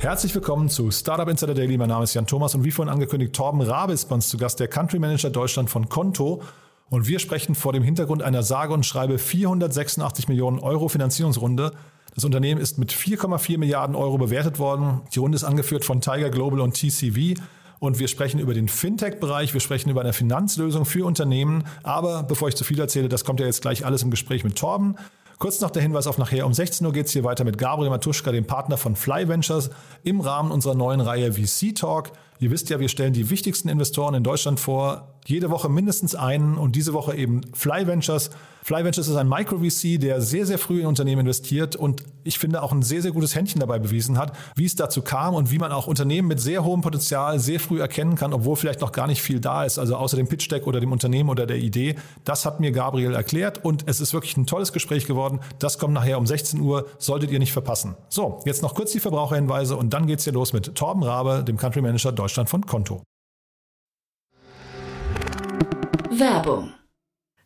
Herzlich willkommen zu Startup Insider Daily. Mein Name ist Jan Thomas und wie vorhin angekündigt, Torben Rabe ist bei uns zu Gast, der Country Manager Deutschland von Konto. Und wir sprechen vor dem Hintergrund einer sage und schreibe 486 Millionen Euro Finanzierungsrunde. Das Unternehmen ist mit 4,4 Milliarden Euro bewertet worden. Die Runde ist angeführt von Tiger Global und TCV. Und wir sprechen über den Fintech-Bereich, wir sprechen über eine Finanzlösung für Unternehmen. Aber bevor ich zu viel erzähle, das kommt ja jetzt gleich alles im Gespräch mit Torben. Kurz noch der Hinweis auf nachher. Um 16 Uhr geht es hier weiter mit Gabriel Matuschka, dem Partner von Fly Ventures, im Rahmen unserer neuen Reihe VC Talk. Ihr wisst ja, wir stellen die wichtigsten Investoren in Deutschland vor. Jede Woche mindestens einen und diese Woche eben Fly Ventures. Fly Ventures ist ein Micro-VC, der sehr, sehr früh in Unternehmen investiert und ich finde auch ein sehr, sehr gutes Händchen dabei bewiesen hat, wie es dazu kam und wie man auch Unternehmen mit sehr hohem Potenzial sehr früh erkennen kann, obwohl vielleicht noch gar nicht viel da ist, also außer dem Pitch Deck oder dem Unternehmen oder der Idee. Das hat mir Gabriel erklärt und es ist wirklich ein tolles Gespräch geworden. Das kommt nachher um 16 Uhr, solltet ihr nicht verpassen. So, jetzt noch kurz die Verbraucherhinweise und dann geht's hier los mit Torben Rabe, dem Country Manager Deutschland von Konto. Werbung.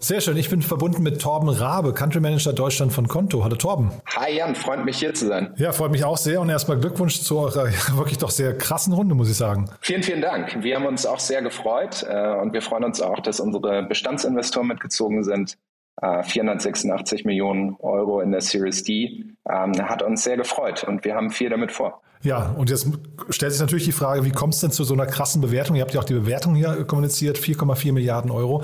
Sehr schön, ich bin verbunden mit Torben Rabe, Country Manager Deutschland von Konto. Hallo Torben. Hi Jan, freut mich hier zu sein. Ja, freut mich auch sehr und erstmal Glückwunsch zu eurer wirklich doch sehr krassen Runde, muss ich sagen. Vielen, vielen Dank. Wir haben uns auch sehr gefreut äh, und wir freuen uns auch, dass unsere Bestandsinvestoren mitgezogen sind. 486 äh, Millionen Euro in der Series D ähm, hat uns sehr gefreut und wir haben viel damit vor. Ja, und jetzt stellt sich natürlich die Frage, wie kommt es denn zu so einer krassen Bewertung? Ihr habt ja auch die Bewertung hier kommuniziert, 4,4 Milliarden Euro.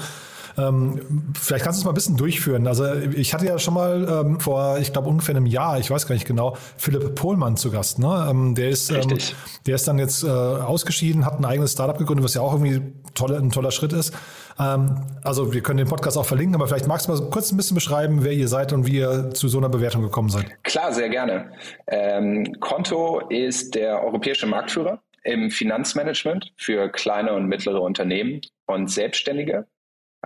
Ähm, vielleicht kannst du es mal ein bisschen durchführen. Also ich hatte ja schon mal ähm, vor, ich glaube ungefähr einem Jahr, ich weiß gar nicht genau, Philipp Pohlmann zu Gast. Ne? Ähm, der ist, ähm, der ist dann jetzt äh, ausgeschieden, hat ein eigenes Startup gegründet, was ja auch irgendwie tolle, ein toller Schritt ist. Also wir können den Podcast auch verlinken, aber vielleicht magst du mal kurz ein bisschen beschreiben, wer ihr seid und wie ihr zu so einer Bewertung gekommen seid. Klar, sehr gerne. Ähm, Konto ist der europäische Marktführer im Finanzmanagement für kleine und mittlere Unternehmen und Selbstständige.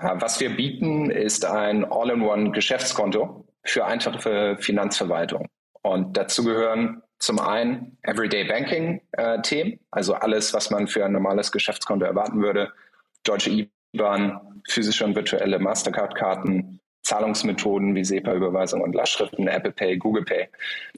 Was wir bieten, ist ein All-in-One-Geschäftskonto für einfache Finanzverwaltung. Und dazu gehören zum einen Everyday Banking-Themen, äh, also alles, was man für ein normales Geschäftskonto erwarten würde. Deutsche IBAN, physische und virtuelle Mastercard-Karten, Zahlungsmethoden wie SEPA-Überweisung und Lastschriften, Apple Pay, Google Pay.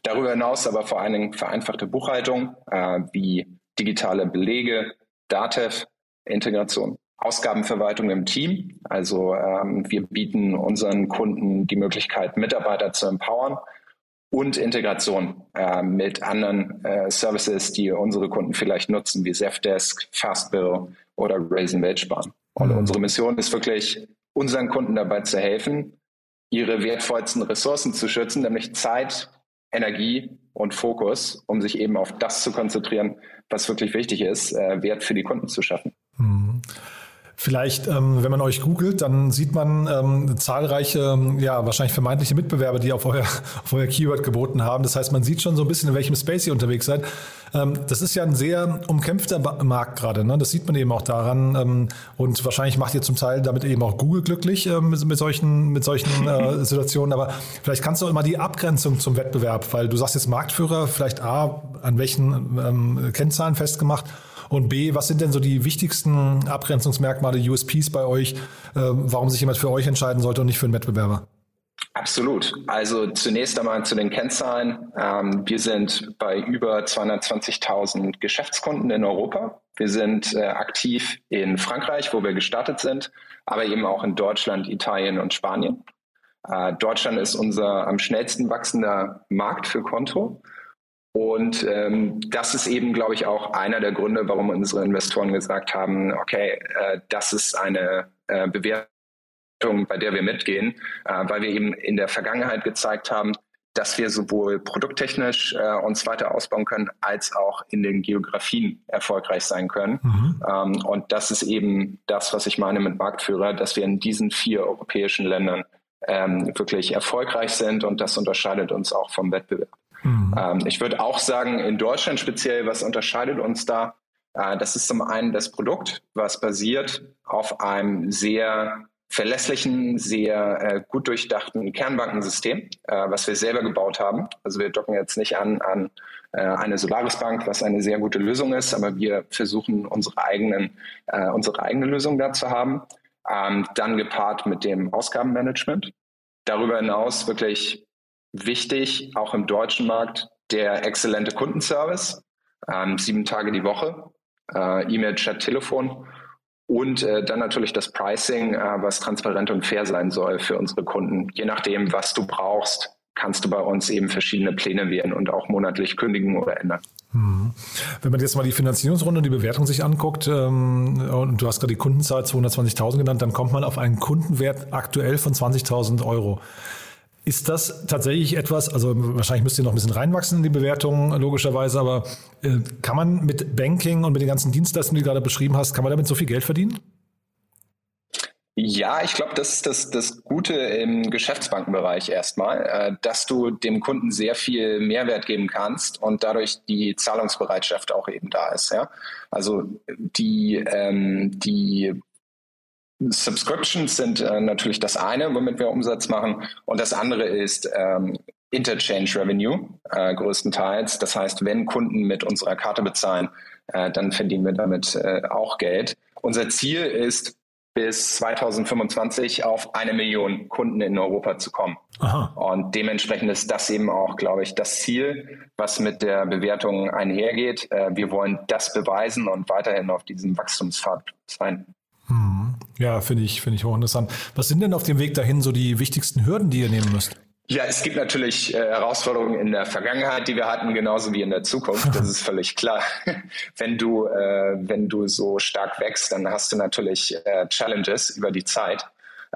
Darüber hinaus aber vor allen Dingen vereinfachte Buchhaltung äh, wie digitale Belege, DATEV-Integration. Ausgabenverwaltung im Team. Also ähm, wir bieten unseren Kunden die Möglichkeit, Mitarbeiter zu empowern und Integration äh, mit anderen äh, Services, die unsere Kunden vielleicht nutzen, wie Zefdesk, Fastbill oder Raisin Weltsparen. Und mhm. unsere Mission ist wirklich, unseren Kunden dabei zu helfen, ihre wertvollsten Ressourcen zu schützen, nämlich Zeit, Energie und Fokus, um sich eben auf das zu konzentrieren, was wirklich wichtig ist, äh, Wert für die Kunden zu schaffen. Mhm. Vielleicht, ähm, wenn man euch googelt, dann sieht man ähm, zahlreiche, ja, wahrscheinlich vermeintliche Mitbewerber, die auf euer, auf euer Keyword geboten haben. Das heißt, man sieht schon so ein bisschen, in welchem Space ihr unterwegs seid. Ähm, das ist ja ein sehr umkämpfter Markt gerade. Ne? Das sieht man eben auch daran. Ähm, und wahrscheinlich macht ihr zum Teil damit eben auch Google glücklich ähm, mit, mit, solchen, mit solchen äh, Situationen. Aber vielleicht kannst du immer die Abgrenzung zum Wettbewerb, weil du sagst jetzt Marktführer, vielleicht A, an welchen ähm, Kennzahlen festgemacht und B, was sind denn so die wichtigsten Abgrenzungsmerkmale, USPs bei euch, äh, warum sich jemand für euch entscheiden sollte und nicht für einen Wettbewerber? Absolut. Also zunächst einmal zu den Kennzahlen. Ähm, wir sind bei über 220.000 Geschäftskunden in Europa. Wir sind äh, aktiv in Frankreich, wo wir gestartet sind, aber eben auch in Deutschland, Italien und Spanien. Äh, Deutschland ist unser am schnellsten wachsender Markt für Konto. Und ähm, das ist eben, glaube ich, auch einer der Gründe, warum unsere Investoren gesagt haben, okay, äh, das ist eine äh, Bewertung bei der wir mitgehen, äh, weil wir eben in der Vergangenheit gezeigt haben, dass wir sowohl produkttechnisch äh, uns weiter ausbauen können, als auch in den Geografien erfolgreich sein können. Mhm. Ähm, und das ist eben das, was ich meine mit Marktführer, dass wir in diesen vier europäischen Ländern ähm, wirklich erfolgreich sind und das unterscheidet uns auch vom Wettbewerb. Mhm. Ähm, ich würde auch sagen, in Deutschland speziell, was unterscheidet uns da? Äh, das ist zum einen das Produkt, was basiert auf einem sehr verlässlichen, sehr äh, gut durchdachten Kernbankensystem, äh, was wir selber gebaut haben. Also wir docken jetzt nicht an an äh, eine Solaris-Bank, was eine sehr gute Lösung ist, aber wir versuchen unsere eigenen äh, unsere eigene Lösung da zu haben. Ähm, dann gepaart mit dem Ausgabenmanagement. Darüber hinaus wirklich wichtig, auch im deutschen Markt, der exzellente Kundenservice, ähm, sieben Tage die Woche, äh, E-Mail, Chat, Telefon und äh, dann natürlich das Pricing, äh, was transparent und fair sein soll für unsere Kunden. Je nachdem, was du brauchst, kannst du bei uns eben verschiedene Pläne wählen und auch monatlich kündigen oder ändern. Hm. Wenn man jetzt mal die Finanzierungsrunde und die Bewertung sich anguckt, ähm, und du hast gerade die Kundenzahl 220.000 genannt, dann kommt man auf einen Kundenwert aktuell von 20.000 Euro. Ist das tatsächlich etwas, also wahrscheinlich müsst ihr noch ein bisschen reinwachsen in die Bewertung, logischerweise, aber äh, kann man mit Banking und mit den ganzen Dienstleistungen, die du gerade beschrieben hast, kann man damit so viel Geld verdienen? Ja, ich glaube, das ist das, das Gute im Geschäftsbankenbereich erstmal, äh, dass du dem Kunden sehr viel Mehrwert geben kannst und dadurch die Zahlungsbereitschaft auch eben da ist. Ja? Also die, ähm, die Subscriptions sind äh, natürlich das eine, womit wir Umsatz machen. Und das andere ist ähm, Interchange Revenue äh, größtenteils. Das heißt, wenn Kunden mit unserer Karte bezahlen, äh, dann verdienen wir damit äh, auch Geld. Unser Ziel ist, bis 2025 auf eine Million Kunden in Europa zu kommen. Aha. Und dementsprechend ist das eben auch, glaube ich, das Ziel, was mit der Bewertung einhergeht. Äh, wir wollen das beweisen und weiterhin auf diesem Wachstumspfad sein. Hm. Ja, finde ich, finde ich hochinteressant. Was sind denn auf dem Weg dahin so die wichtigsten Hürden, die ihr nehmen müsst? Ja, es gibt natürlich äh, Herausforderungen in der Vergangenheit, die wir hatten, genauso wie in der Zukunft. Das ist völlig klar. wenn du, äh, wenn du so stark wächst, dann hast du natürlich äh, Challenges über die Zeit.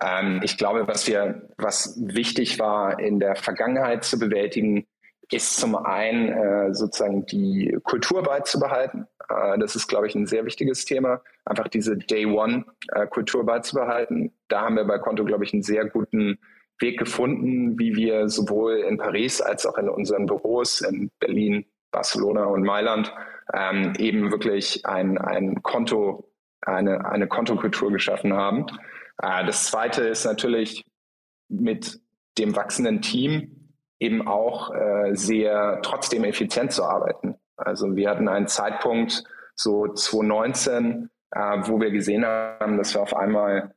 Ähm, ich glaube, was wir, was wichtig war in der Vergangenheit zu bewältigen, ist zum einen äh, sozusagen die Kultur beizubehalten. Äh, das ist, glaube ich, ein sehr wichtiges Thema. Einfach diese Day-One-Kultur äh, beizubehalten. Da haben wir bei Konto, glaube ich, einen sehr guten Weg gefunden, wie wir sowohl in Paris als auch in unseren Büros in Berlin, Barcelona und Mailand ähm, eben wirklich ein, ein Konto, eine, eine Kontokultur geschaffen haben. Äh, das zweite ist natürlich mit dem wachsenden Team eben auch äh, sehr trotzdem effizient zu arbeiten. Also wir hatten einen Zeitpunkt, so 2019, äh, wo wir gesehen haben, dass wir auf einmal,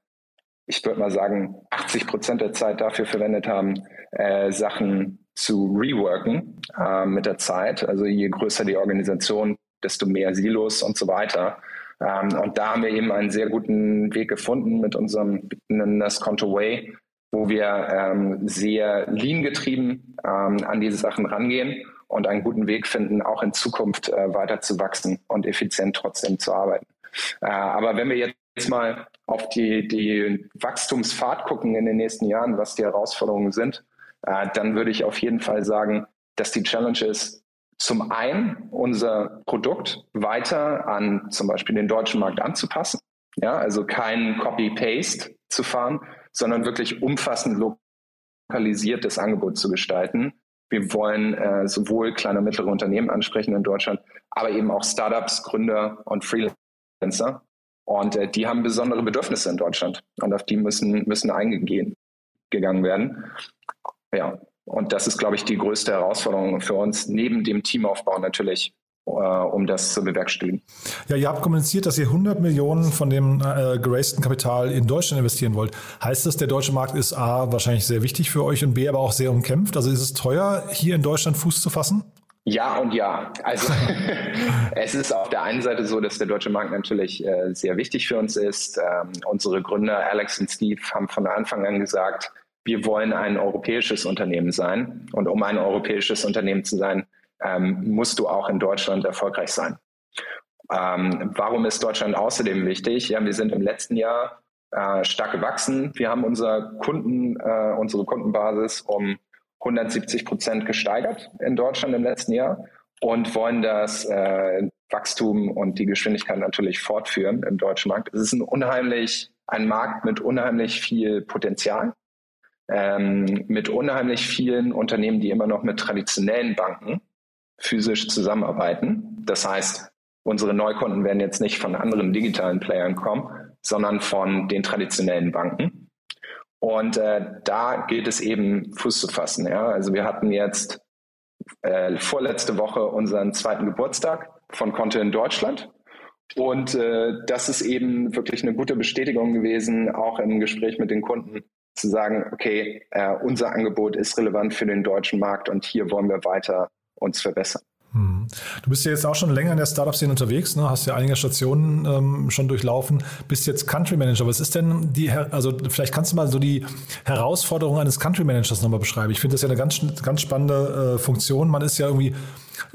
ich würde mal sagen, 80 Prozent der Zeit dafür verwendet haben, äh, Sachen zu reworken äh, mit der Zeit. Also je größer die Organisation, desto mehr Silos und so weiter. Ähm, und da haben wir eben einen sehr guten Weg gefunden mit unserem, nennen das Conto Way, wo wir ähm, sehr lean getrieben ähm, an diese Sachen rangehen und einen guten Weg finden, auch in Zukunft äh, weiter zu wachsen und effizient trotzdem zu arbeiten. Äh, aber wenn wir jetzt mal auf die, die Wachstumsfahrt gucken in den nächsten Jahren, was die Herausforderungen sind, äh, dann würde ich auf jeden Fall sagen, dass die Challenge ist, zum einen unser Produkt weiter an zum Beispiel den deutschen Markt anzupassen. Ja, also kein Copy-Paste zu fahren, sondern wirklich umfassend lokalisiertes Angebot zu gestalten. Wir wollen äh, sowohl kleine und mittlere Unternehmen ansprechen in Deutschland, aber eben auch Startups, Gründer und Freelancer. Und äh, die haben besondere Bedürfnisse in Deutschland und auf die müssen, müssen eingegangen werden. Ja, und das ist, glaube ich, die größte Herausforderung für uns, neben dem Teamaufbau natürlich um das zu bewerkstelligen. Ja, ihr habt kommuniziert, dass ihr 100 Millionen von dem äh, geraisten Kapital in Deutschland investieren wollt. Heißt das, der deutsche Markt ist A, wahrscheinlich sehr wichtig für euch und B, aber auch sehr umkämpft? Also ist es teuer, hier in Deutschland Fuß zu fassen? Ja und ja. Also es ist auf der einen Seite so, dass der deutsche Markt natürlich äh, sehr wichtig für uns ist. Ähm, unsere Gründer Alex und Steve haben von Anfang an gesagt, wir wollen ein europäisches Unternehmen sein. Und um ein europäisches Unternehmen zu sein, ähm, musst du auch in Deutschland erfolgreich sein. Ähm, warum ist Deutschland außerdem wichtig? Ja, wir sind im letzten Jahr äh, stark gewachsen. Wir haben unser Kunden, äh, unsere Kundenbasis um 170 Prozent gesteigert in Deutschland im letzten Jahr und wollen das äh, Wachstum und die Geschwindigkeit natürlich fortführen im deutschen Markt. Es ist ein unheimlich, ein Markt mit unheimlich viel Potenzial, ähm, mit unheimlich vielen Unternehmen, die immer noch mit traditionellen Banken physisch zusammenarbeiten. Das heißt, unsere Neukunden werden jetzt nicht von anderen digitalen Playern kommen, sondern von den traditionellen Banken. Und äh, da gilt es eben Fuß zu fassen. Ja? Also wir hatten jetzt äh, vorletzte Woche unseren zweiten Geburtstag von Konto in Deutschland. Und äh, das ist eben wirklich eine gute Bestätigung gewesen, auch im Gespräch mit den Kunden, zu sagen, okay, äh, unser Angebot ist relevant für den deutschen Markt und hier wollen wir weiter uns verbessern. Hm. Du bist ja jetzt auch schon länger in der Startup-Szene unterwegs, ne? hast ja einige Stationen ähm, schon durchlaufen, bist jetzt Country Manager. Was ist denn die, also vielleicht kannst du mal so die Herausforderung eines Country Managers nochmal beschreiben. Ich finde das ja eine ganz, ganz spannende äh, Funktion. Man ist ja irgendwie,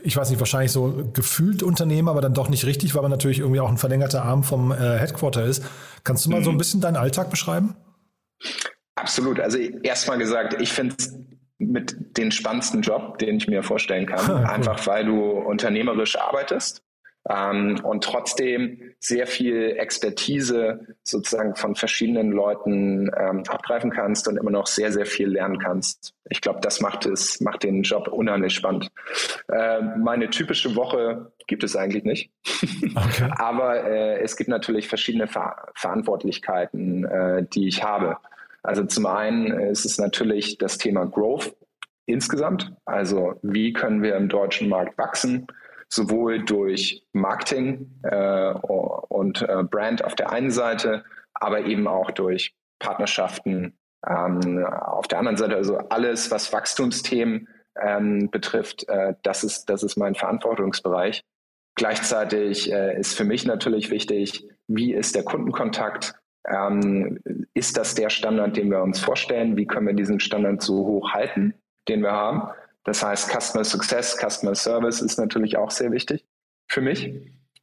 ich weiß nicht, wahrscheinlich so gefühlt Unternehmer, aber dann doch nicht richtig, weil man natürlich irgendwie auch ein verlängerter Arm vom äh, Headquarter ist. Kannst du mal mhm. so ein bisschen deinen Alltag beschreiben? Absolut. Also erstmal gesagt, ich finde es mit den spannendsten Job, den ich mir vorstellen kann. cool. Einfach weil du unternehmerisch arbeitest ähm, und trotzdem sehr viel Expertise sozusagen von verschiedenen Leuten ähm, abgreifen kannst und immer noch sehr, sehr viel lernen kannst. Ich glaube, das macht es, macht den Job unheimlich spannend. Äh, meine typische Woche gibt es eigentlich nicht. Okay. Aber äh, es gibt natürlich verschiedene Ver Verantwortlichkeiten, äh, die ich habe. Also zum einen ist es natürlich das Thema Growth insgesamt. Also wie können wir im deutschen Markt wachsen? Sowohl durch Marketing äh, und äh, Brand auf der einen Seite, aber eben auch durch Partnerschaften ähm, auf der anderen Seite. Also alles, was Wachstumsthemen ähm, betrifft, äh, das, ist, das ist mein Verantwortungsbereich. Gleichzeitig äh, ist für mich natürlich wichtig, wie ist der Kundenkontakt? Ähm, ist das der Standard, den wir uns vorstellen? Wie können wir diesen Standard so hoch halten, den wir haben? Das heißt, Customer Success, Customer Service ist natürlich auch sehr wichtig für mich.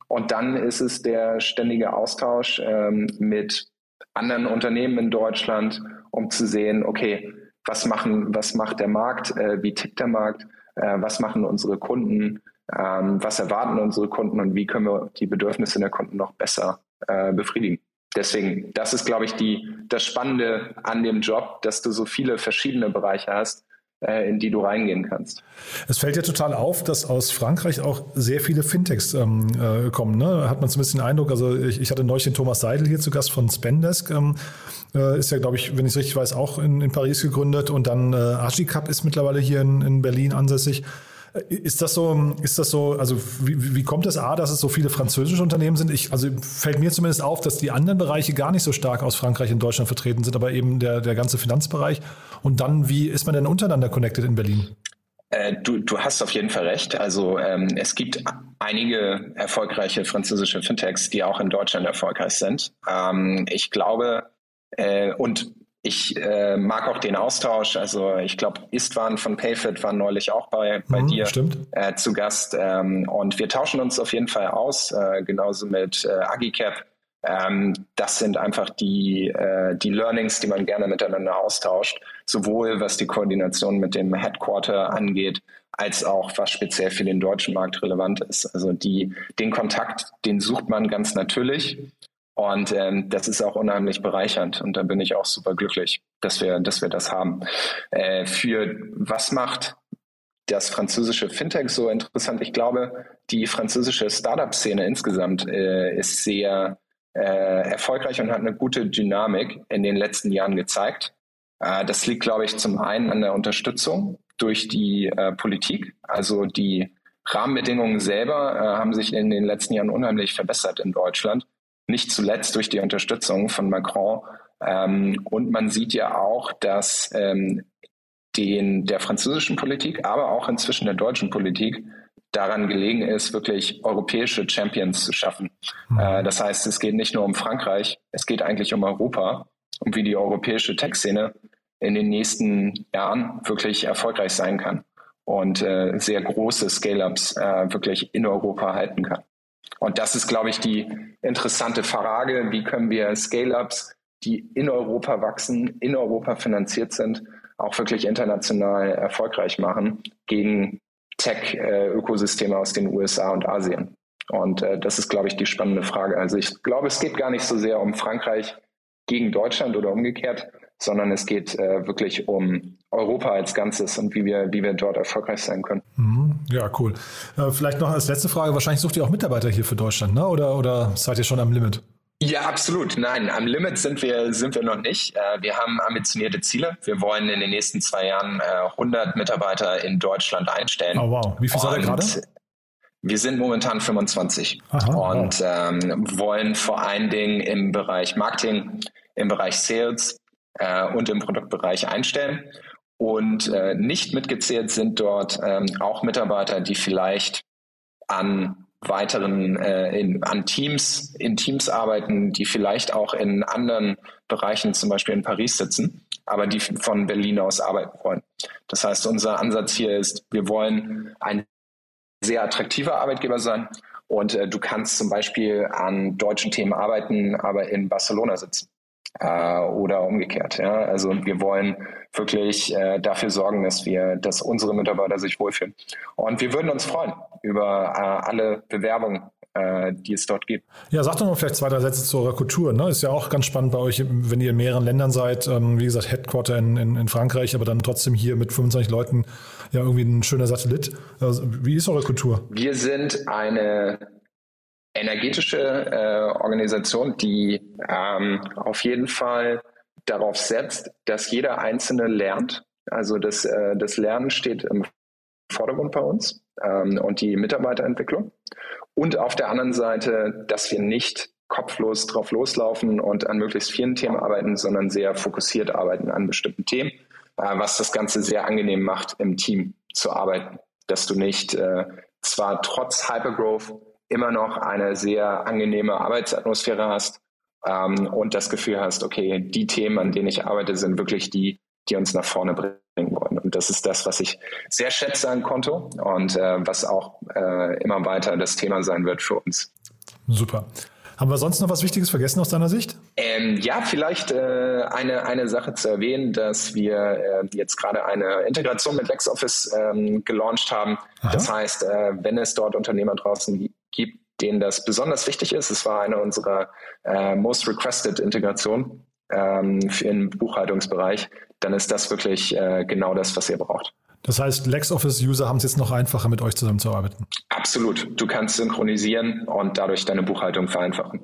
Und dann ist es der ständige Austausch ähm, mit anderen Unternehmen in Deutschland, um zu sehen, okay, was machen, was macht der Markt, äh, wie tickt der Markt, äh, was machen unsere Kunden, ähm, was erwarten unsere Kunden und wie können wir die Bedürfnisse der Kunden noch besser äh, befriedigen deswegen, das ist, glaube ich, die, das Spannende an dem Job, dass du so viele verschiedene Bereiche hast, äh, in die du reingehen kannst. Es fällt ja total auf, dass aus Frankreich auch sehr viele Fintechs ähm, äh, kommen. Ne? Hat man zumindest den Eindruck, also ich, ich hatte neulich den Thomas Seidel hier zu Gast von Spendesk. Ähm, äh, ist ja, glaube ich, wenn ich es richtig weiß, auch in, in Paris gegründet. Und dann äh, Agicap ist mittlerweile hier in, in Berlin ansässig. Ist das so, ist das so, also wie, wie kommt es A, dass es so viele französische Unternehmen sind? Ich, also fällt mir zumindest auf, dass die anderen Bereiche gar nicht so stark aus Frankreich in Deutschland vertreten sind, aber eben der, der ganze Finanzbereich. Und dann, wie ist man denn untereinander connected in Berlin? Äh, du, du hast auf jeden Fall recht. Also ähm, es gibt einige erfolgreiche französische Fintechs, die auch in Deutschland erfolgreich sind. Ähm, ich glaube, äh, und ich äh, mag auch den Austausch. Also ich glaube, Istvan von Payfit war neulich auch bei, bei mhm, dir äh, zu Gast. Ähm, und wir tauschen uns auf jeden Fall aus, äh, genauso mit äh, Agicap. Ähm, das sind einfach die, äh, die Learnings, die man gerne miteinander austauscht, sowohl was die Koordination mit dem Headquarter angeht, als auch was speziell für den deutschen Markt relevant ist. Also die, den Kontakt, den sucht man ganz natürlich. Und ähm, das ist auch unheimlich bereichernd und da bin ich auch super glücklich, dass wir, dass wir das haben. Äh, für was macht das französische Fintech so interessant? Ich glaube, die französische Startup-Szene insgesamt äh, ist sehr äh, erfolgreich und hat eine gute Dynamik in den letzten Jahren gezeigt. Äh, das liegt, glaube ich, zum einen an der Unterstützung durch die äh, Politik, also die Rahmenbedingungen selber äh, haben sich in den letzten Jahren unheimlich verbessert in Deutschland. Nicht zuletzt durch die Unterstützung von Macron. Ähm, und man sieht ja auch, dass ähm, den, der französischen Politik, aber auch inzwischen der deutschen Politik daran gelegen ist, wirklich europäische Champions zu schaffen. Mhm. Äh, das heißt, es geht nicht nur um Frankreich, es geht eigentlich um Europa, um wie die europäische Tech-Szene in den nächsten Jahren wirklich erfolgreich sein kann und äh, sehr große Scale-ups äh, wirklich in Europa halten kann. Und das ist, glaube ich, die interessante Frage, wie können wir Scale-ups, die in Europa wachsen, in Europa finanziert sind, auch wirklich international erfolgreich machen gegen Tech-Ökosysteme aus den USA und Asien. Und äh, das ist, glaube ich, die spannende Frage. Also ich glaube, es geht gar nicht so sehr um Frankreich gegen Deutschland oder umgekehrt, sondern es geht äh, wirklich um Europa als Ganzes und wie wir, wie wir dort erfolgreich sein können. Mhm. Ja, cool. Äh, vielleicht noch als letzte Frage, wahrscheinlich sucht ihr auch Mitarbeiter hier für Deutschland, ne? oder, oder seid ihr schon am Limit? Ja, absolut. Nein, am Limit sind wir, sind wir noch nicht. Äh, wir haben ambitionierte Ziele. Wir wollen in den nächsten zwei Jahren 100 äh, Mitarbeiter in Deutschland einstellen. Oh, wow. Wie viel seid ihr gerade? Wir sind momentan 25 Aha, und wow. ähm, wollen vor allen Dingen im Bereich Marketing, im Bereich Sales äh, und im Produktbereich einstellen. Und äh, nicht mitgezählt sind dort ähm, auch Mitarbeiter, die vielleicht an weiteren äh, in, an Teams, in Teams arbeiten, die vielleicht auch in anderen Bereichen, zum Beispiel in Paris sitzen, aber die von Berlin aus arbeiten wollen. Das heißt, unser Ansatz hier ist, wir wollen ein sehr attraktiver Arbeitgeber sein und äh, du kannst zum Beispiel an deutschen Themen arbeiten, aber in Barcelona sitzen äh, oder umgekehrt. Ja? Also wir wollen wirklich äh, dafür sorgen, dass wir, dass unsere Mitarbeiter sich wohlfühlen. Und wir würden uns freuen über äh, alle Bewerbungen, äh, die es dort gibt. Ja, sag doch mal vielleicht zwei, drei Sätze zu eurer Kultur. Ne? Ist ja auch ganz spannend bei euch, wenn ihr in mehreren Ländern seid. Ähm, wie gesagt, Headquarter in, in, in Frankreich, aber dann trotzdem hier mit 25 Leuten ja irgendwie ein schöner Satellit. Also, wie ist eure Kultur? Wir sind eine energetische äh, Organisation, die ähm, auf jeden Fall darauf setzt, dass jeder Einzelne lernt. Also das, äh, das Lernen steht im Vordergrund bei uns ähm, und die Mitarbeiterentwicklung. Und auf der anderen Seite, dass wir nicht kopflos drauf loslaufen und an möglichst vielen Themen arbeiten, sondern sehr fokussiert arbeiten an bestimmten Themen, äh, was das Ganze sehr angenehm macht, im Team zu arbeiten. Dass du nicht äh, zwar trotz Hypergrowth immer noch eine sehr angenehme Arbeitsatmosphäre hast ähm, und das Gefühl hast, okay, die Themen, an denen ich arbeite, sind wirklich die, die uns nach vorne bringen wollen. Und das ist das, was ich sehr schätze an Konto und äh, was auch äh, immer weiter das Thema sein wird für uns. Super. Haben wir sonst noch was Wichtiges vergessen aus deiner Sicht? Ähm, ja, vielleicht äh, eine, eine Sache zu erwähnen, dass wir äh, jetzt gerade eine Integration mit LexOffice ähm, gelauncht haben. Aha. Das heißt, äh, wenn es dort Unternehmer draußen gibt, denen das besonders wichtig ist, es war eine unserer äh, most requested Integrationen ähm, im Buchhaltungsbereich, dann ist das wirklich äh, genau das, was ihr braucht. Das heißt, LexOffice-User haben es jetzt noch einfacher, mit euch zusammenzuarbeiten. Absolut. Du kannst synchronisieren und dadurch deine Buchhaltung vereinfachen.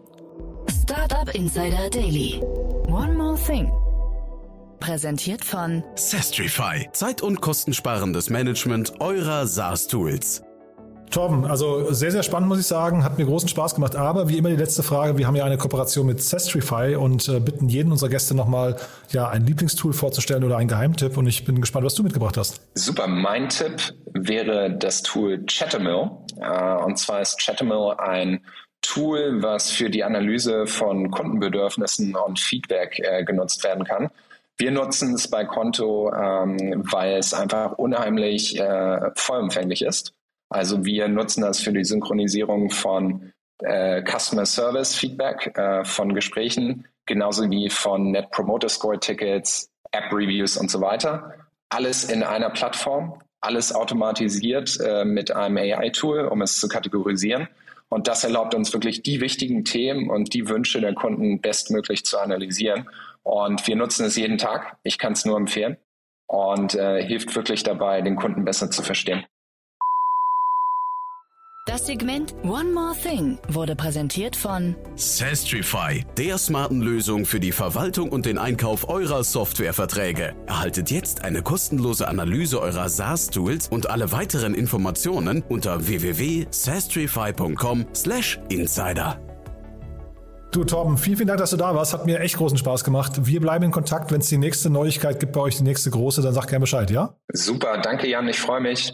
Startup Insider Daily. One more thing. Präsentiert von Sestrify. Zeit- und kostensparendes Management eurer SaaS-Tools. Torben, also sehr, sehr spannend, muss ich sagen. Hat mir großen Spaß gemacht. Aber wie immer die letzte Frage. Wir haben ja eine Kooperation mit Sestrify und äh, bitten jeden unserer Gäste nochmal ja, ein Lieblingstool vorzustellen oder einen Geheimtipp. Und ich bin gespannt, was du mitgebracht hast. Super. Mein Tipp wäre das Tool Chattermill. Äh, und zwar ist Chattermill ein Tool, was für die Analyse von Kundenbedürfnissen und Feedback äh, genutzt werden kann. Wir nutzen es bei Konto, ähm, weil es einfach unheimlich äh, vollumfänglich ist. Also wir nutzen das für die Synchronisierung von äh, Customer Service Feedback, äh, von Gesprächen, genauso wie von Net Promoter Score Tickets, App Reviews und so weiter. Alles in einer Plattform, alles automatisiert äh, mit einem AI-Tool, um es zu kategorisieren. Und das erlaubt uns wirklich die wichtigen Themen und die Wünsche der Kunden bestmöglich zu analysieren. Und wir nutzen es jeden Tag. Ich kann es nur empfehlen und äh, hilft wirklich dabei, den Kunden besser zu verstehen. Das Segment One More Thing wurde präsentiert von Sastrify, der smarten Lösung für die Verwaltung und den Einkauf eurer Softwareverträge. Erhaltet jetzt eine kostenlose Analyse eurer SaaS-Tools und alle weiteren Informationen unter www.sastrify.com/insider. Du, Torben, vielen, vielen Dank, dass du da warst. Hat mir echt großen Spaß gemacht. Wir bleiben in Kontakt. Wenn es die nächste Neuigkeit gibt bei euch, die nächste große, dann sag gerne Bescheid, ja? Super, danke Jan, ich freue mich.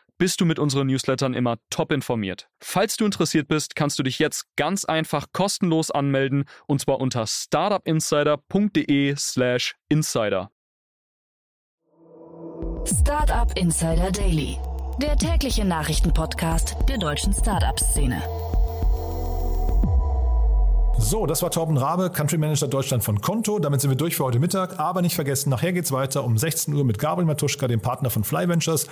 bist du mit unseren Newslettern immer top informiert. Falls du interessiert bist, kannst du dich jetzt ganz einfach kostenlos anmelden und zwar unter startupinsider.de/slash insider. Startup Insider Daily, der tägliche Nachrichtenpodcast der deutschen Startup-Szene. So, das war Torben Rabe, Country Manager Deutschland von Konto. Damit sind wir durch für heute Mittag. Aber nicht vergessen, nachher geht's weiter um 16 Uhr mit Gabriel Matuschka, dem Partner von Fly Ventures.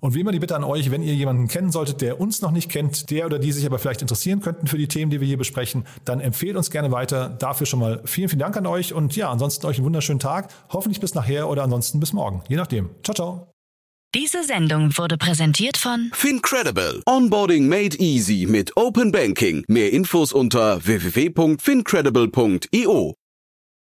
Und wie immer die Bitte an euch, wenn ihr jemanden kennen solltet, der uns noch nicht kennt, der oder die sich aber vielleicht interessieren könnten für die Themen, die wir hier besprechen, dann empfehlt uns gerne weiter. Dafür schon mal vielen, vielen Dank an euch und ja, ansonsten euch einen wunderschönen Tag. Hoffentlich bis nachher oder ansonsten bis morgen. Je nachdem. Ciao, ciao. Diese Sendung wurde präsentiert von Fincredible. Onboarding made easy mit Open Banking. Mehr Infos unter www.fincredible.io.